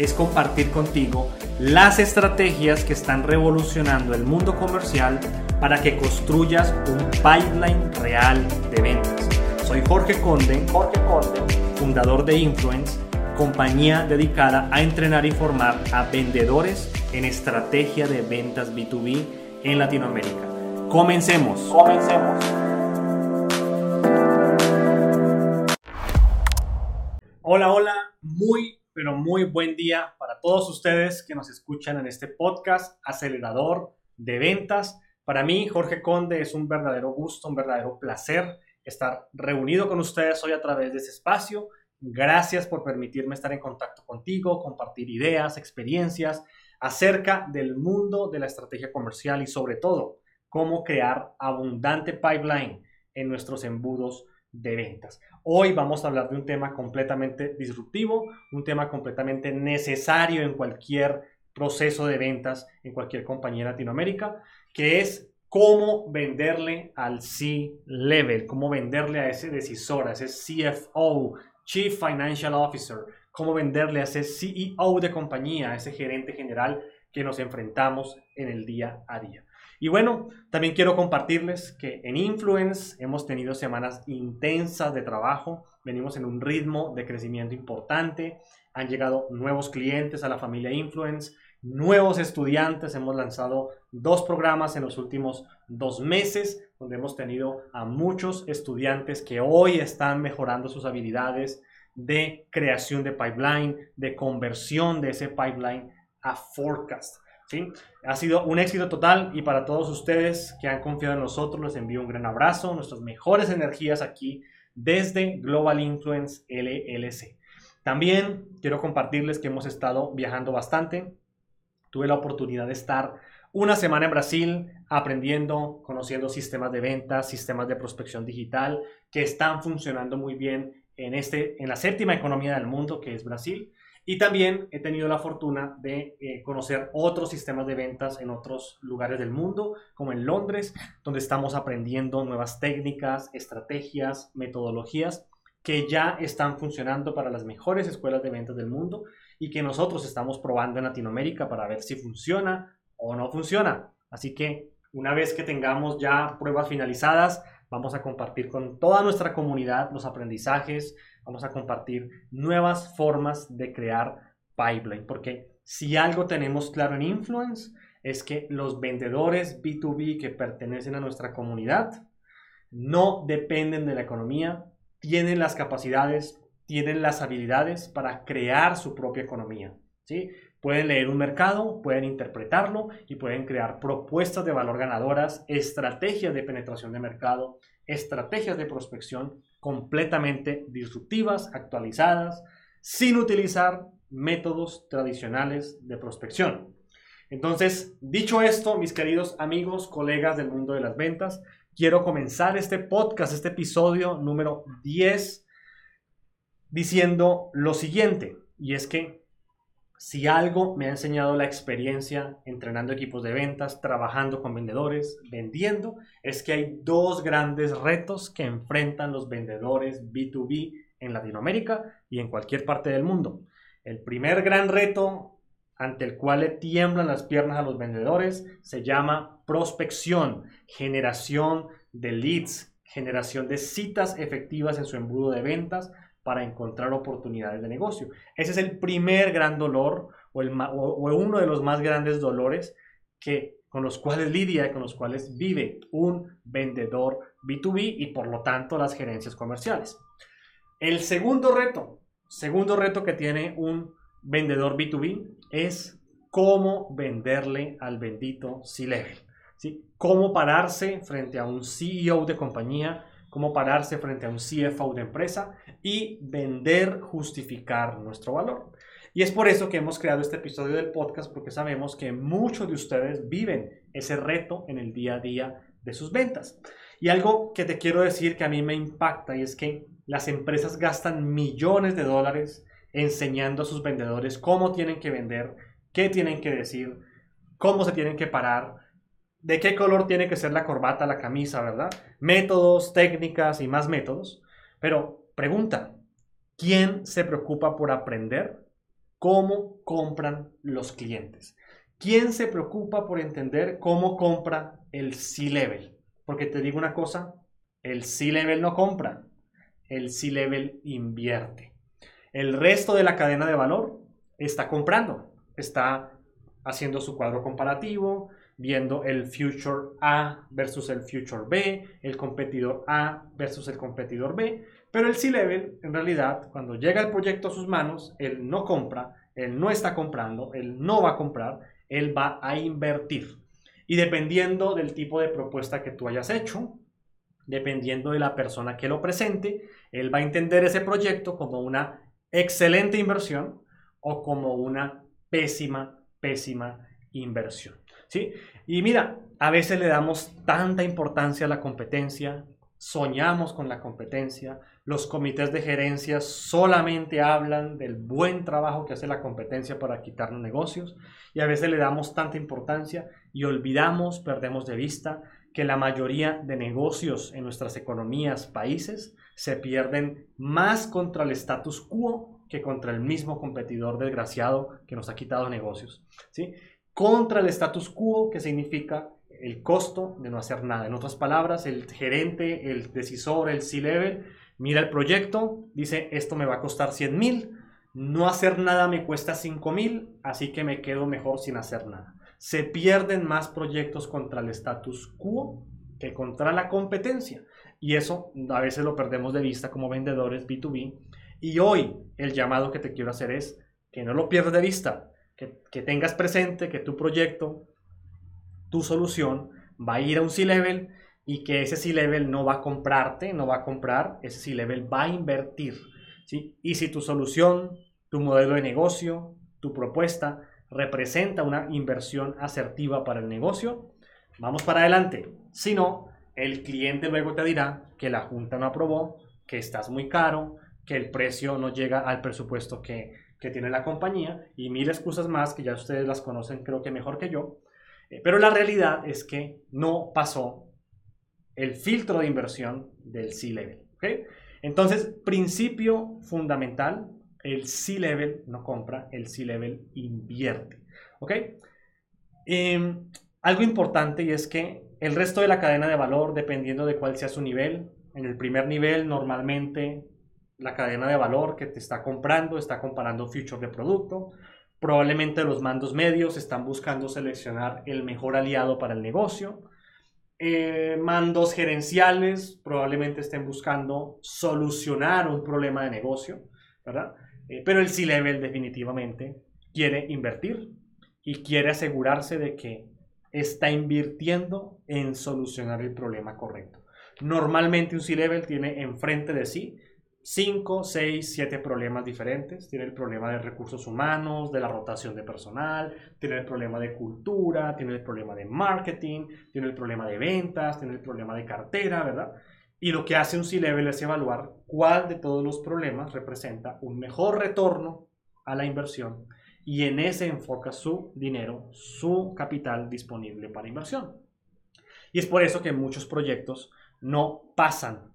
es compartir contigo las estrategias que están revolucionando el mundo comercial para que construyas un pipeline real de ventas. Soy Jorge Conde, Jorge Conde, fundador de Influence, compañía dedicada a entrenar y formar a vendedores en estrategia de ventas B2B en Latinoamérica. Comencemos. Comencemos. Hola, hola, muy pero muy buen día para todos ustedes que nos escuchan en este podcast acelerador de ventas. Para mí, Jorge Conde, es un verdadero gusto, un verdadero placer estar reunido con ustedes hoy a través de ese espacio. Gracias por permitirme estar en contacto contigo, compartir ideas, experiencias acerca del mundo de la estrategia comercial y sobre todo cómo crear abundante pipeline en nuestros embudos de ventas. Hoy vamos a hablar de un tema completamente disruptivo, un tema completamente necesario en cualquier proceso de ventas, en cualquier compañía en Latinoamérica, que es cómo venderle al C-Level, cómo venderle a ese decisor, a ese CFO, Chief Financial Officer, cómo venderle a ese CEO de compañía, a ese gerente general que nos enfrentamos en el día a día. Y bueno, también quiero compartirles que en Influence hemos tenido semanas intensas de trabajo, venimos en un ritmo de crecimiento importante, han llegado nuevos clientes a la familia Influence, nuevos estudiantes, hemos lanzado dos programas en los últimos dos meses, donde hemos tenido a muchos estudiantes que hoy están mejorando sus habilidades de creación de pipeline, de conversión de ese pipeline a forecast. Ha sido un éxito total y para todos ustedes que han confiado en nosotros les envío un gran abrazo, nuestras mejores energías aquí desde Global Influence LLC. También quiero compartirles que hemos estado viajando bastante. Tuve la oportunidad de estar una semana en Brasil aprendiendo, conociendo sistemas de ventas, sistemas de prospección digital que están funcionando muy bien en, este, en la séptima economía del mundo que es Brasil. Y también he tenido la fortuna de eh, conocer otros sistemas de ventas en otros lugares del mundo, como en Londres, donde estamos aprendiendo nuevas técnicas, estrategias, metodologías que ya están funcionando para las mejores escuelas de ventas del mundo y que nosotros estamos probando en Latinoamérica para ver si funciona o no funciona. Así que una vez que tengamos ya pruebas finalizadas, vamos a compartir con toda nuestra comunidad los aprendizajes, vamos a compartir nuevas formas de crear pipeline, porque si algo tenemos claro en Influence es que los vendedores B2B que pertenecen a nuestra comunidad no dependen de la economía, tienen las capacidades, tienen las habilidades para crear su propia economía. ¿sí? Pueden leer un mercado, pueden interpretarlo y pueden crear propuestas de valor ganadoras, estrategias de penetración de mercado, estrategias de prospección completamente disruptivas, actualizadas, sin utilizar métodos tradicionales de prospección. Entonces, dicho esto, mis queridos amigos, colegas del mundo de las ventas, quiero comenzar este podcast, este episodio número 10, diciendo lo siguiente, y es que si algo me ha enseñado la experiencia entrenando equipos de ventas, trabajando con vendedores, vendiendo, es que hay dos grandes retos que enfrentan los vendedores B2B en Latinoamérica y en cualquier parte del mundo. El primer gran reto ante el cual le tiemblan las piernas a los vendedores se llama prospección, generación de leads, generación de citas efectivas en su embudo de ventas para encontrar oportunidades de negocio. Ese es el primer gran dolor o, el, o, uno de los más grandes dolores que, con los cuales lidia y con los cuales vive un vendedor B2B y por lo tanto las gerencias comerciales. El segundo reto, segundo reto que tiene un vendedor B2B es cómo venderle al bendito C-Level. ¿sí? Cómo pararse frente a un CEO de compañía cómo pararse frente a un CFO de empresa y vender, justificar nuestro valor. Y es por eso que hemos creado este episodio del podcast, porque sabemos que muchos de ustedes viven ese reto en el día a día de sus ventas. Y algo que te quiero decir que a mí me impacta y es que las empresas gastan millones de dólares enseñando a sus vendedores cómo tienen que vender, qué tienen que decir, cómo se tienen que parar, de qué color tiene que ser la corbata, la camisa, ¿verdad? Métodos, técnicas y más métodos. Pero pregunta, ¿quién se preocupa por aprender cómo compran los clientes? ¿Quién se preocupa por entender cómo compra el C-Level? Porque te digo una cosa, el C-Level no compra, el C-Level invierte. El resto de la cadena de valor está comprando, está haciendo su cuadro comparativo, viendo el future A versus el future B, el competidor A versus el competidor B, pero el C-Level en realidad cuando llega el proyecto a sus manos, él no compra, él no está comprando, él no va a comprar, él va a invertir. Y dependiendo del tipo de propuesta que tú hayas hecho, dependiendo de la persona que lo presente, él va a entender ese proyecto como una excelente inversión o como una pésima, pésima inversión. ¿Sí? Y mira, a veces le damos tanta importancia a la competencia, soñamos con la competencia, los comités de gerencia solamente hablan del buen trabajo que hace la competencia para quitarnos negocios y a veces le damos tanta importancia y olvidamos, perdemos de vista que la mayoría de negocios en nuestras economías, países, se pierden más contra el status quo que contra el mismo competidor desgraciado que nos ha quitado negocios. ¿sí? Contra el status quo, que significa el costo de no hacer nada. En otras palabras, el gerente, el decisor, el C-Level, mira el proyecto, dice, esto me va a costar 100 mil, no hacer nada me cuesta 5 mil, así que me quedo mejor sin hacer nada. Se pierden más proyectos contra el status quo que contra la competencia. Y eso a veces lo perdemos de vista como vendedores B2B. Y hoy el llamado que te quiero hacer es que no lo pierdas de vista, que, tengas presente que tu proyecto, tu solución va a ir a un C-Level y que ese C-Level no va a comprarte, no va a comprar, ese C-Level va a invertir. ¿sí? Y si tu solución, tu modelo de negocio, tu propuesta representa una inversión asertiva para el negocio, vamos para adelante. Si no, el cliente luego te dirá que la junta no aprobó, que estás muy caro, que el precio no llega al presupuesto que, tiene la compañía y mil excusas más que ya ustedes las conocen creo que mejor que yo. Eh, pero la realidad es que no pasó el filtro de inversión del C-Level. Entonces, principio fundamental, el C-Level no compra, el C-Level invierte. ¿ok? Em, algo importante y es que el resto de la cadena de valor, dependiendo de cuál sea su nivel, en el primer nivel normalmente la cadena de valor que te está comprando está comparando future de producto. Probablemente los mandos medios están buscando seleccionar el mejor aliado para el negocio. Eh, mandos gerenciales probablemente estén buscando solucionar un problema de negocio, ¿verdad? Eh, pero el C-Level definitivamente quiere invertir y quiere asegurarse de que está invirtiendo en solucionar el problema correcto. Normalmente un C-Level tiene enfrente de sí 5, 6, 7 problemas diferentes. Tiene el problema de recursos humanos, de la rotación de personal, tiene el problema de cultura, tiene el problema de marketing, tiene el problema de ventas, tiene el problema de cartera, ¿verdad? Y lo que hace un C-Level es evaluar cuál de todos los problemas representa un mejor retorno a la inversión y en ese enfoca su dinero, su capital disponible para inversión. Y es por eso que muchos proyectos no pasan,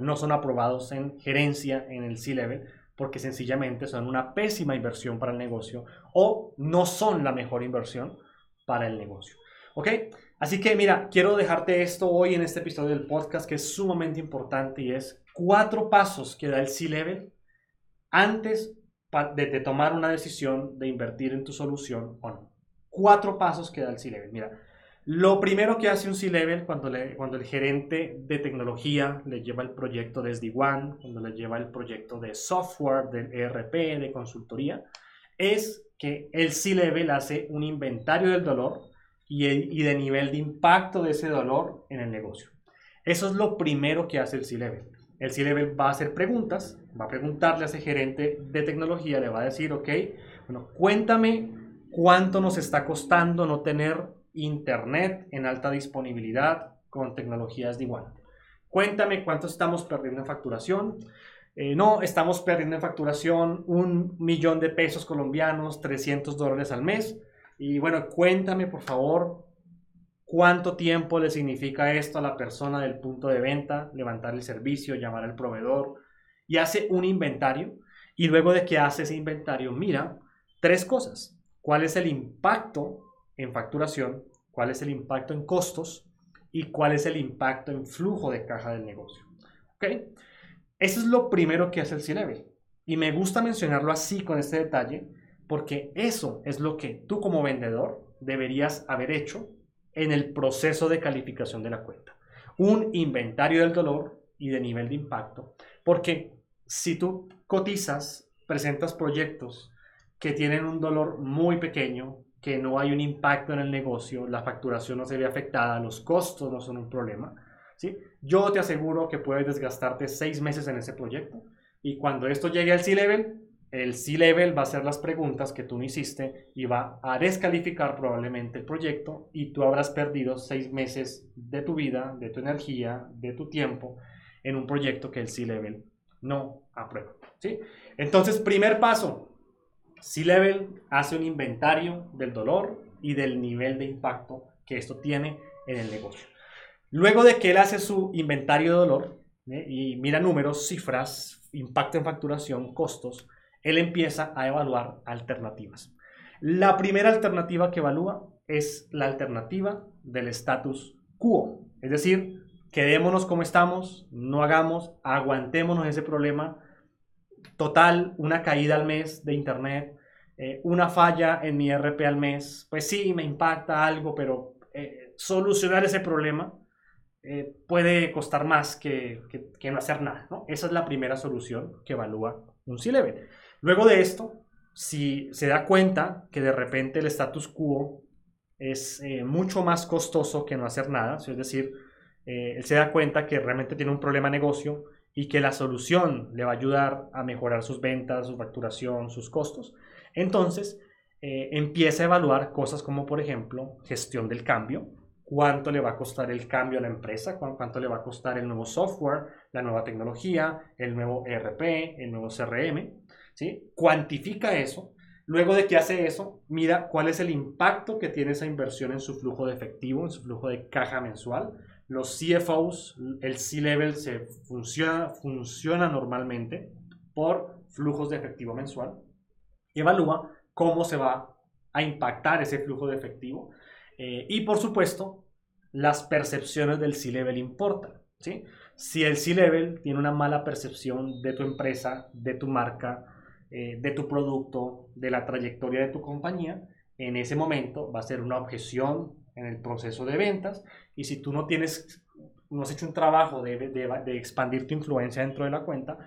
No son aprobados en gerencia en el C-Level porque sencillamente son una pésima inversión para el negocio o no son la mejor inversión para el negocio. ¿Ok? Así que mira, quiero dejarte esto hoy en este episodio del podcast que es sumamente importante y es cuatro pasos que da el C-Level antes de, tomar una decisión de invertir en tu solución o no. Cuatro pasos que da el C-Level. Mira, lo primero que hace un C-Level cuando, cuando el gerente de tecnología le lleva el proyecto desde One, cuando le lleva el proyecto de software, del ERP, de consultoría, es que el C-Level hace un inventario del dolor y, y de nivel de impacto de ese dolor en el negocio. Eso es lo primero que hace el C-Level. El C-Level va a hacer preguntas, va a preguntarle a ese gerente de tecnología, le va a decir, ok, Bueno, cuéntame cuánto nos está costando no tener internet en alta disponibilidad con tecnologías de igual. Cuéntame cuánto estamos perdiendo en facturación. Eh, no, estamos perdiendo en facturación un millón de pesos colombianos, 300 dólares al mes. Y bueno, cuéntame por favor cuánto tiempo le significa esto a la persona del punto de venta, levantar el servicio, llamar al proveedor y hace un inventario. Y luego de que hace ese inventario, mira tres cosas. ¿Cuál es el impacto en facturación? ¿Cuál es el impacto en costos? ¿Y cuál es el impacto en flujo de caja del negocio? ¿Ok? Eso es lo primero que hace el C-Level. Y me gusta mencionarlo así con este detalle porque eso es lo que tú como vendedor deberías haber hecho en el proceso de calificación de la cuenta. Un inventario del dolor y de nivel de impacto. Porque si tú cotizas, presentas proyectos que tienen un dolor muy pequeño, que no hay un impacto en el negocio, la facturación no se ve afectada, los costos no son un problema, ¿sí? yo te aseguro que puedes desgastarte seis meses en ese proyecto y cuando esto llegue al C-Level, el C-Level va a hacer las preguntas que tú no hiciste y va a descalificar probablemente el proyecto y tú habrás perdido seis meses de tu vida, de tu energía, de tu tiempo en un proyecto que el C-Level no aprueba. ¿sí? Entonces, primer paso, C-Level hace un inventario del dolor y del nivel de impacto que esto tiene en el negocio. Luego de que él hace su inventario de dolor ¿eh? y mira números, cifras, impacto en facturación, costos, él empieza a evaluar alternativas. La primera alternativa que evalúa es la alternativa del status quo, es decir, quedémonos como estamos, no hagamos, aguantémonos ese problema. Total, una caída al mes de internet, eh, una falla en mi RP al mes, pues sí, me impacta algo, pero eh, solucionar ese problema eh, puede costar más que, que, no hacer nada. ¿no? Esa es la primera solución que evalúa un C-Level. Luego de esto, si se da cuenta que de repente el status quo es eh, mucho más costoso que no hacer nada, es decir, él se da cuenta que realmente tiene un problema de negocio y que la solución le va a ayudar a mejorar sus ventas, su facturación, sus costos, entonces eh, empieza a evaluar cosas como, por ejemplo, gestión del cambio, cuánto le va a costar el cambio a la empresa, cuánto le va a costar el nuevo software, la nueva tecnología, el nuevo ERP, el nuevo CRM. ¿sí? Cuantifica eso. Luego de que hace eso, mira cuál es el impacto que tiene esa inversión en su flujo de efectivo, en su flujo de caja mensual. Los CFOs, el C-Level se funciona, funciona normalmente por flujos de efectivo mensual. Y evalúa cómo se va a impactar ese flujo de efectivo. Eh, y por supuesto, las percepciones del C-Level importan. ¿sí? Si el C-Level tiene una mala percepción de tu empresa, de tu marca, eh, de tu producto, de la trayectoria de tu compañía, en ese momento va a ser una objeción en el proceso de ventas y si tú no tienes, no has hecho un trabajo de, de, expandir tu influencia dentro de la cuenta,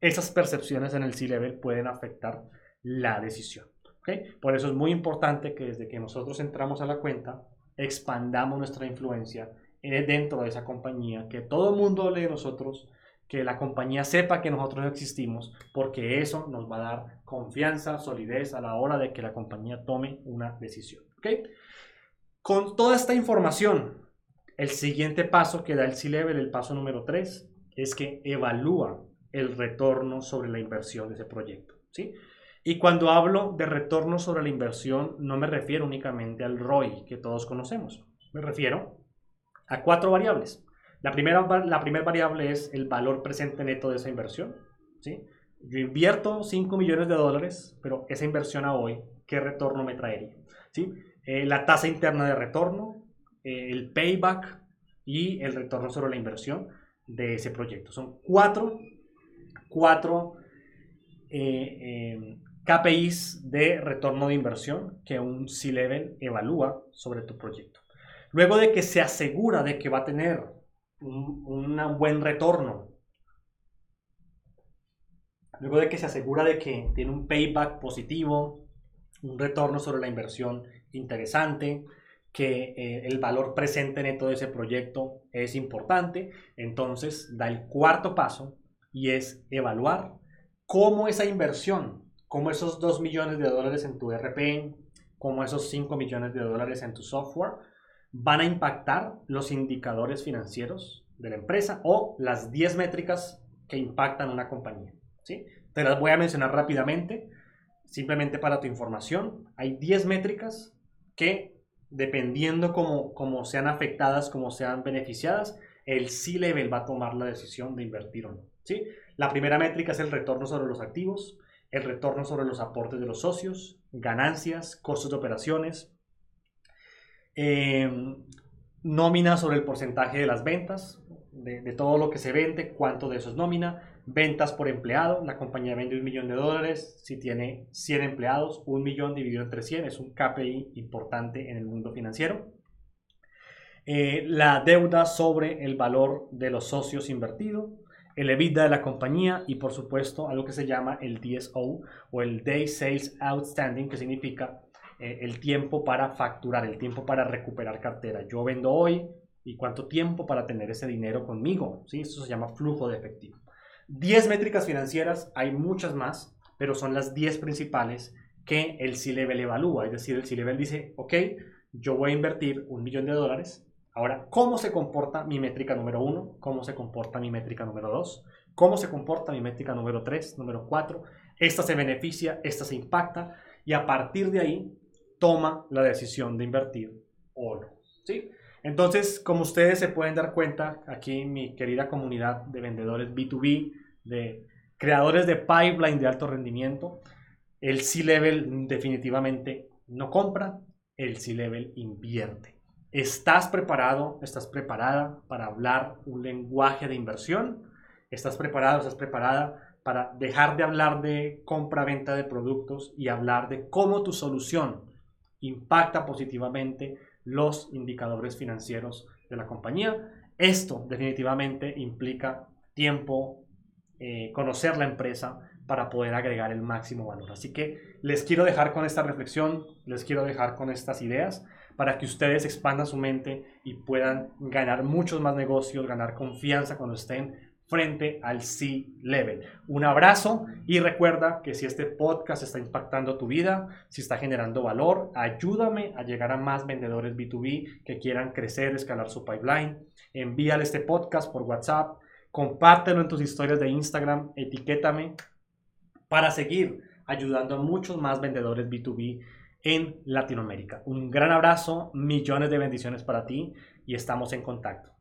esas percepciones en el C-Level pueden afectar la decisión. ¿okay? Por eso es muy importante que desde que nosotros entramos a la cuenta, expandamos nuestra influencia eh, dentro de esa compañía, que todo el mundo hable de nosotros, que la compañía sepa que nosotros existimos, porque eso nos va a dar confianza, solidez a la hora de que la compañía tome una decisión. ¿okay? Con toda esta información, el siguiente paso que da el C-Level, el paso número 3, es que evalúa el retorno sobre la inversión de ese proyecto. ¿sí? Y cuando hablo de retorno sobre la inversión, no me refiero únicamente al ROI que todos conocemos. Me refiero a cuatro variables. La primera, la primera variable es el valor presente neto de esa inversión. ¿sí? Yo invierto 5 millones de dólares, pero esa inversión a hoy, ¿qué retorno me traería? ¿sí? Eh, la tasa interna de retorno, eh, el payback y el retorno sobre la inversión de ese proyecto. Son cuatro, cuatro eh, KPIs de retorno de inversión que un C-Level evalúa sobre tu proyecto. Luego de que se asegura de que va a tener un, buen retorno. Luego de que se asegura de que tiene un payback positivo, un retorno sobre la inversión interesante, que eh, el valor presente neto de ese proyecto es importante, entonces da el cuarto paso y es evaluar cómo esa inversión cómo esos 2 millones de dólares en tu RP, cómo esos 5 millones de dólares en tu software van a impactar los indicadores financieros de la empresa o las 10 métricas que impactan una compañía. ¿sí? Te las voy a mencionar rápidamente, simplemente para tu información. Hay 10 métricas que, dependiendo cómo, sean afectadas, cómo sean beneficiadas, el C-Level va a tomar la decisión de invertir o no. ¿sí? La primera métrica es el retorno sobre los activos, el retorno sobre los aportes de los socios, ganancias, costos de operaciones, eh, nómina sobre el porcentaje de las ventas, de, todo lo que se vende, cuánto de eso es nómina, ventas por empleado, la compañía vende un millón de dólares, si tiene 100 empleados, un millón dividido entre 100 es un KPI importante en el mundo financiero. Eh, la deuda sobre el valor de los socios invertido, el EBITDA de la compañía y por supuesto algo que se llama el DSO o el Day Sales Outstanding, que significa eh, el tiempo para facturar, el tiempo para recuperar cartera. Yo vendo hoy y cuánto tiempo para tener ese dinero conmigo. ¿sí? Eso se llama flujo de efectivo. 10 métricas financieras, hay muchas más, pero son las 10 principales que el C-Level evalúa. Es decir, el C-Level dice, ok, yo voy a invertir un millón de dólares. Ahora, ¿cómo se comporta mi métrica número uno? ¿Cómo se comporta mi métrica número dos? ¿Cómo se comporta mi métrica número tres, número cuatro? Esta se beneficia, esta se impacta. Y a partir de ahí, toma la decisión de invertir o no. ¿sí? Entonces, como ustedes se pueden dar cuenta, aquí mi querida comunidad de vendedores B2B, de creadores de pipeline de alto rendimiento, el C-Level definitivamente no compra, el C-Level invierte. ¿Estás preparado, estás preparada para hablar un lenguaje de inversión? ¿Estás preparado, estás preparada para dejar de hablar de compra-venta de productos y hablar de cómo tu solución impacta positivamente los indicadores financieros de la compañía. Esto definitivamente implica tiempo, eh, conocer la empresa para poder agregar el máximo valor. Así que les quiero dejar con esta reflexión, les quiero dejar con estas ideas para que ustedes expandan su mente y puedan ganar muchos más negocios, ganar confianza cuando estén frente al C-Level. Un abrazo y recuerda que si este podcast está impactando tu vida, si está generando valor, ayúdame a llegar a más vendedores B2B que quieran crecer, escalar su pipeline. Envíale este podcast por WhatsApp, compártelo en tus historias de Instagram, etiquétame para seguir ayudando a muchos más vendedores B2B en Latinoamérica. Un gran abrazo, millones de bendiciones para ti y estamos en contacto.